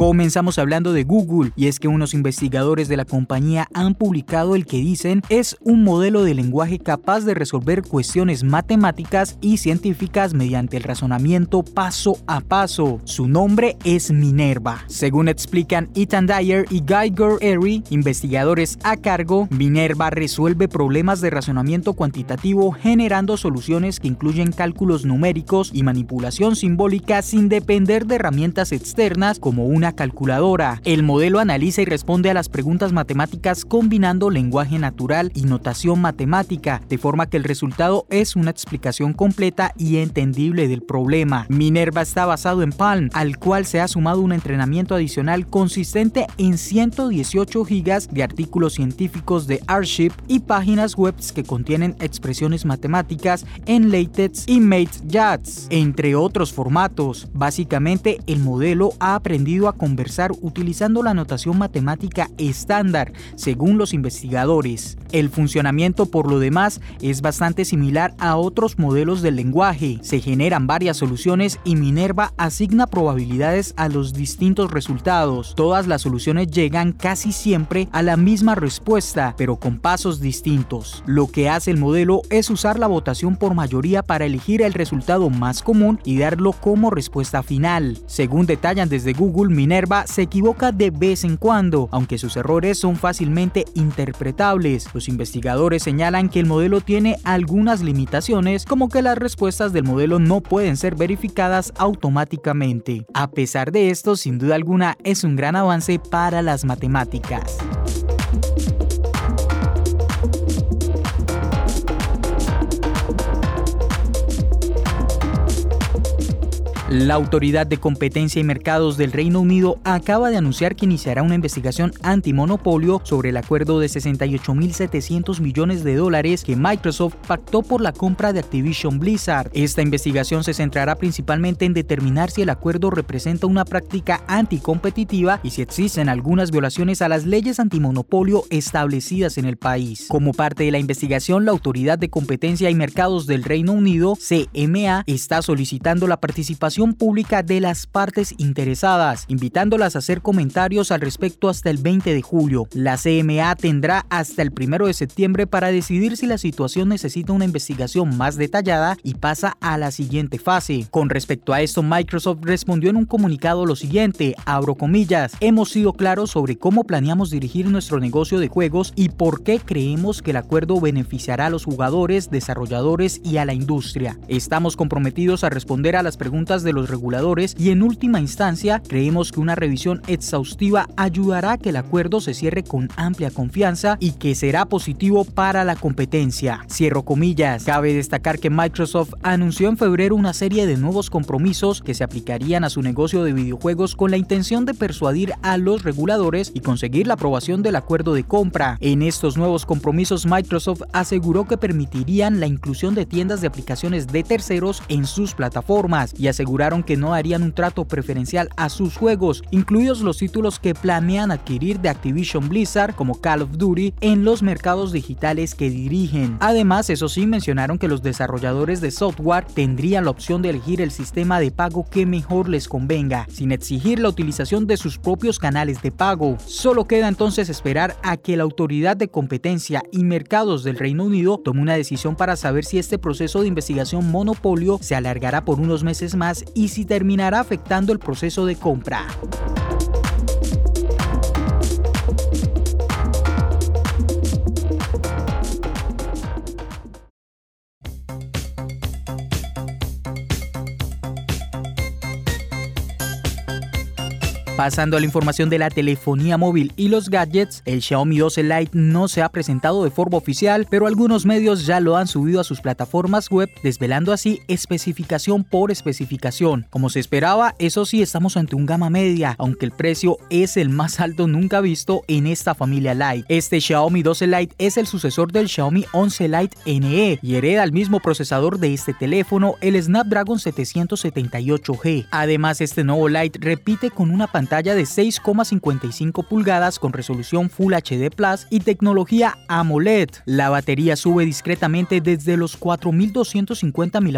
Comenzamos hablando de Google y es que unos investigadores de la compañía han publicado el que dicen es un modelo de lenguaje capaz de resolver cuestiones matemáticas y científicas mediante el razonamiento paso a paso. Su nombre es Minerva. Según explican Ethan Dyer y Guy Gurr investigadores a cargo, Minerva resuelve problemas de razonamiento cuantitativo generando soluciones que incluyen cálculos numéricos y manipulación simbólica sin depender de herramientas externas como una calculadora. El modelo analiza y responde a las preguntas matemáticas combinando lenguaje natural y notación matemática, de forma que el resultado es una explicación completa y entendible del problema. Minerva está basado en Palm, al cual se ha sumado un entrenamiento adicional consistente en 118 gigas de artículos científicos de Arship y páginas web que contienen expresiones matemáticas en LaTeX y MateJATS, entre otros formatos. Básicamente, el modelo ha aprendido a conversar utilizando la notación matemática estándar, según los investigadores. El funcionamiento, por lo demás, es bastante similar a otros modelos del lenguaje. Se generan varias soluciones y Minerva asigna probabilidades a los distintos resultados. Todas las soluciones llegan casi siempre a la misma respuesta, pero con pasos distintos. Lo que hace el modelo es usar la votación por mayoría para elegir el resultado más común y darlo como respuesta final. Según detallan desde Google, Minerva Minerva se equivoca de vez en cuando, aunque sus errores son fácilmente interpretables. Los investigadores señalan que el modelo tiene algunas limitaciones, como que las respuestas del modelo no pueden ser verificadas automáticamente. A pesar de esto, sin duda alguna, es un gran avance para las matemáticas. La Autoridad de Competencia y Mercados del Reino Unido acaba de anunciar que iniciará una investigación antimonopolio sobre el acuerdo de 68.700 millones de dólares que Microsoft pactó por la compra de Activision Blizzard. Esta investigación se centrará principalmente en determinar si el acuerdo representa una práctica anticompetitiva y si existen algunas violaciones a las leyes antimonopolio establecidas en el país. Como parte de la investigación, la Autoridad de Competencia y Mercados del Reino Unido, CMA, está solicitando la participación pública de las partes interesadas, invitándolas a hacer comentarios al respecto hasta el 20 de julio. La CMA tendrá hasta el 1 de septiembre para decidir si la situación necesita una investigación más detallada y pasa a la siguiente fase. Con respecto a esto, Microsoft respondió en un comunicado lo siguiente, abro comillas, hemos sido claros sobre cómo planeamos dirigir nuestro negocio de juegos y por qué creemos que el acuerdo beneficiará a los jugadores, desarrolladores y a la industria. Estamos comprometidos a responder a las preguntas de los reguladores y en última instancia creemos que una revisión exhaustiva ayudará a que el acuerdo se cierre con amplia confianza y que será positivo para la competencia. Cierro comillas. Cabe destacar que Microsoft anunció en febrero una serie de nuevos compromisos que se aplicarían a su negocio de videojuegos con la intención de persuadir a los reguladores y conseguir la aprobación del acuerdo de compra. En estos nuevos compromisos Microsoft aseguró que permitirían la inclusión de tiendas de aplicaciones de terceros en sus plataformas y aseguró que no harían un trato preferencial a sus juegos, incluidos los títulos que planean adquirir de Activision Blizzard como Call of Duty en los mercados digitales que dirigen. Además, eso sí, mencionaron que los desarrolladores de software tendrían la opción de elegir el sistema de pago que mejor les convenga, sin exigir la utilización de sus propios canales de pago. Solo queda entonces esperar a que la Autoridad de Competencia y Mercados del Reino Unido tome una decisión para saber si este proceso de investigación monopolio se alargará por unos meses más y si terminará afectando el proceso de compra. Pasando a la información de la telefonía móvil y los gadgets, el Xiaomi 12 Lite no se ha presentado de forma oficial, pero algunos medios ya lo han subido a sus plataformas web, desvelando así especificación por especificación. Como se esperaba, eso sí, estamos ante un gama media, aunque el precio es el más alto nunca visto en esta familia Lite. Este Xiaomi 12 Lite es el sucesor del Xiaomi 11 Lite NE y hereda el mismo procesador de este teléfono, el Snapdragon 778G. Además, este nuevo Lite repite con una pantalla de 6,55 pulgadas con resolución Full HD Plus y tecnología AMOLED. La batería sube discretamente desde los 4250 mAh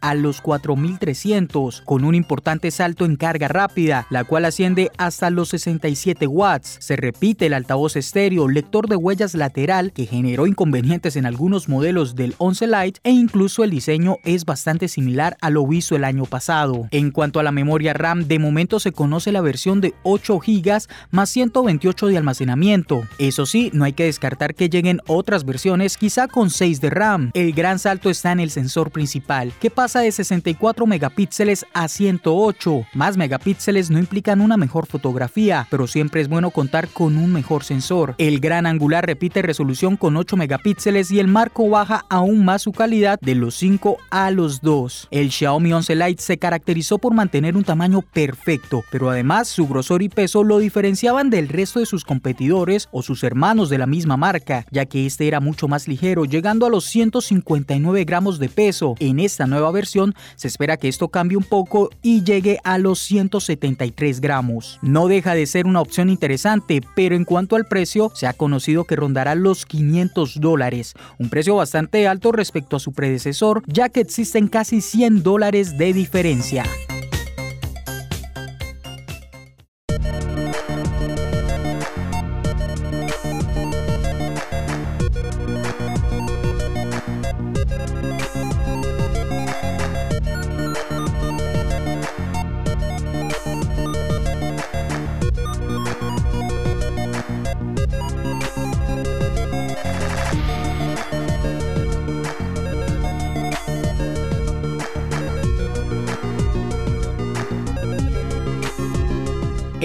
a los 4300, con un importante salto en carga rápida, la cual asciende hasta los 67 watts. Se repite el altavoz estéreo, lector de huellas lateral que generó inconvenientes en algunos modelos del 11 Lite e incluso el diseño es bastante similar a lo visto el año pasado. En cuanto a la memoria RAM, de momento se conoce la versión de 8 GB más 128 de almacenamiento. Eso sí, no hay que descartar que lleguen otras versiones, quizá con 6 de RAM. El gran salto está en el sensor principal, que pasa de 64 megapíxeles a 108. Más megapíxeles no implican una mejor fotografía, pero siempre es bueno contar con un mejor sensor. El gran angular repite resolución con 8 megapíxeles y el marco baja aún más su calidad de los 5 a los 2. El Xiaomi 11 Lite se caracterizó por mantener un tamaño perfecto, pero además su grosor y peso lo diferenciaban del resto de sus competidores o sus hermanos de la misma marca, ya que este era mucho más ligero, llegando a los 159 gramos de peso. En esta nueva versión se espera que esto cambie un poco y llegue a los 173 gramos. No deja de ser una opción interesante, pero en cuanto al precio, se ha conocido que rondará los 500 dólares, un precio bastante alto respecto a su predecesor, ya que existen casi 100 dólares de diferencia.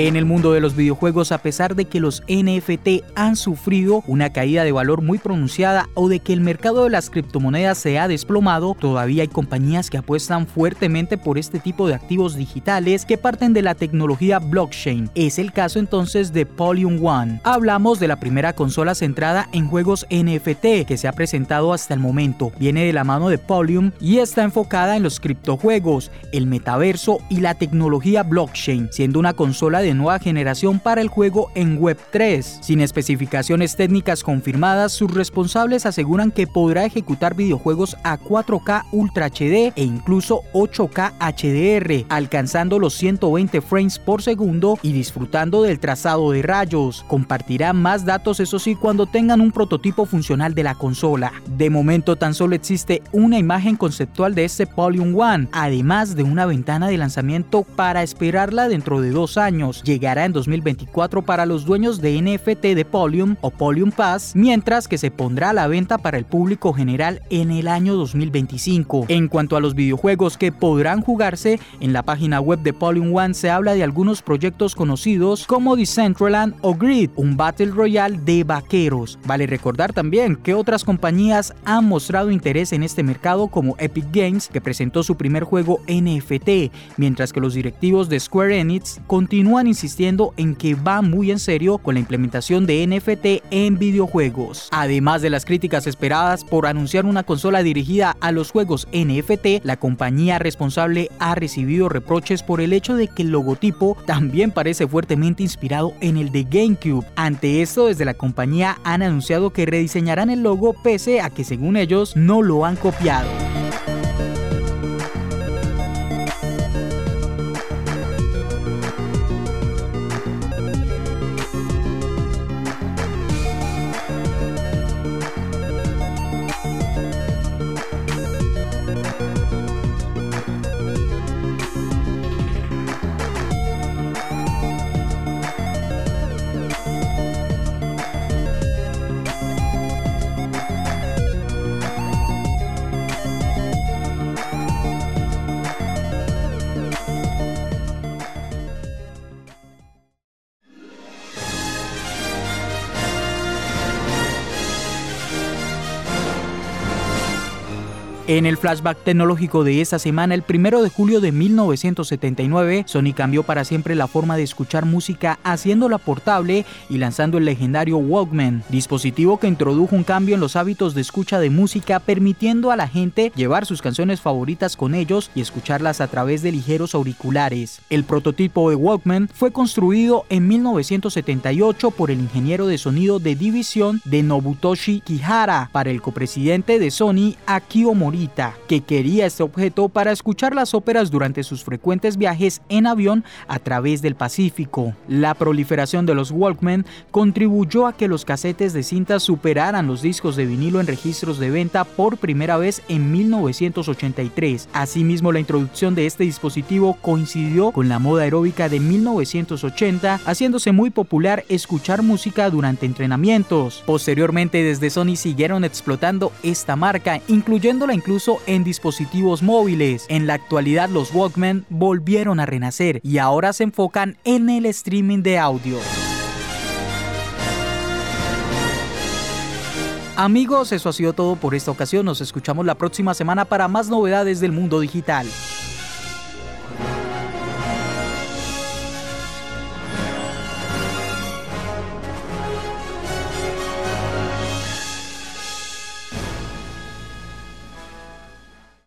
En el mundo de los videojuegos, a pesar de que los NFT han sufrido una caída de valor muy pronunciada o de que el mercado de las criptomonedas se ha desplomado, todavía hay compañías que apuestan fuertemente por este tipo de activos digitales que parten de la tecnología blockchain. Es el caso entonces de Polyum One. Hablamos de la primera consola centrada en juegos NFT que se ha presentado hasta el momento. Viene de la mano de Polyum y está enfocada en los criptojuegos, el metaverso y la tecnología blockchain, siendo una consola de nueva generación para el juego en Web3. Sin especificaciones técnicas confirmadas, sus responsables aseguran que podrá ejecutar videojuegos a 4K Ultra HD e incluso 8K HDR, alcanzando los 120 frames por segundo y disfrutando del trazado de rayos. Compartirá más datos, eso sí, cuando tengan un prototipo funcional de la consola. De momento tan solo existe una imagen conceptual de este Polygon One, además de una ventana de lanzamiento para esperarla dentro de dos años llegará en 2024 para los dueños de NFT de Polium o Polium Pass, mientras que se pondrá a la venta para el público general en el año 2025. En cuanto a los videojuegos que podrán jugarse, en la página web de Polium One se habla de algunos proyectos conocidos como Decentraland o Grid, un Battle Royale de vaqueros. Vale recordar también que otras compañías han mostrado interés en este mercado como Epic Games, que presentó su primer juego NFT, mientras que los directivos de Square Enix continúan insistiendo en que va muy en serio con la implementación de NFT en videojuegos. Además de las críticas esperadas por anunciar una consola dirigida a los juegos NFT, la compañía responsable ha recibido reproches por el hecho de que el logotipo también parece fuertemente inspirado en el de GameCube. Ante esto, desde la compañía han anunciado que rediseñarán el logo pese a que según ellos no lo han copiado. En el flashback tecnológico de esta semana, el primero de julio de 1979, Sony cambió para siempre la forma de escuchar música haciéndola portable y lanzando el legendario Walkman, dispositivo que introdujo un cambio en los hábitos de escucha de música, permitiendo a la gente llevar sus canciones favoritas con ellos y escucharlas a través de ligeros auriculares. El prototipo de Walkman fue construido en 1978 por el ingeniero de sonido de división de Nobutoshi Kihara para el copresidente de Sony, Akio Mori que quería este objeto para escuchar las óperas durante sus frecuentes viajes en avión a través del Pacífico. La proliferación de los Walkman contribuyó a que los casetes de cinta superaran los discos de vinilo en registros de venta por primera vez en 1983. Asimismo, la introducción de este dispositivo coincidió con la moda aeróbica de 1980, haciéndose muy popular escuchar música durante entrenamientos. Posteriormente, desde Sony siguieron explotando esta marca, incluyéndola incluso incluso en dispositivos móviles. En la actualidad los Walkman volvieron a renacer y ahora se enfocan en el streaming de audio. Amigos, eso ha sido todo por esta ocasión. Nos escuchamos la próxima semana para más novedades del mundo digital.